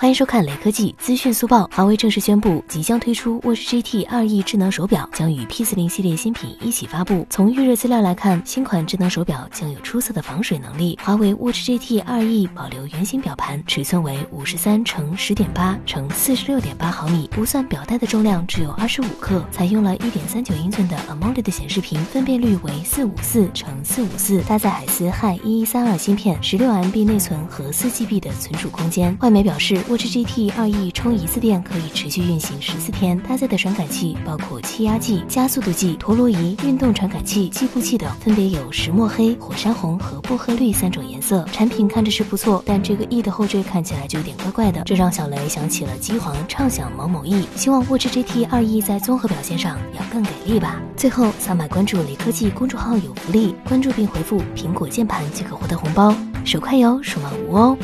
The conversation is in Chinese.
欢迎收看雷科技资讯速报。华为正式宣布，即将推出 Watch GT 2E 智能手表，将与 P40 系列新品一起发布。从预热资料来看，新款智能手表将有出色的防水能力。华为 Watch GT 2E 保留圆形表盘，尺寸为五十三乘十点八乘四十六点八毫米，不算表带的重量只有二十五克。采用了一点三九英寸的 AMOLED 显示屏，分辨率为四五四乘四五四，搭载海思汉一一三二芯片，十六 MB 内存和四 GB 的存储空间。外媒表示。Watch GT 2E 充一次电可以持续运行十四天，搭载的传感器包括气压计、加速度计、陀螺仪、运动传感器、计步器等，分别有石墨黑、火山红和薄荷绿三种颜色。产品看着是不错，但这个 E 的后缀看起来就有点怪怪的，这让小雷想起了机皇畅享某某 E。希望 Watch GT 2E 在综合表现上要更给力吧。最后，扫码关注雷科技公众号有福利，关注并回复苹果键盘即可获得红包，手快有，手慢无哦。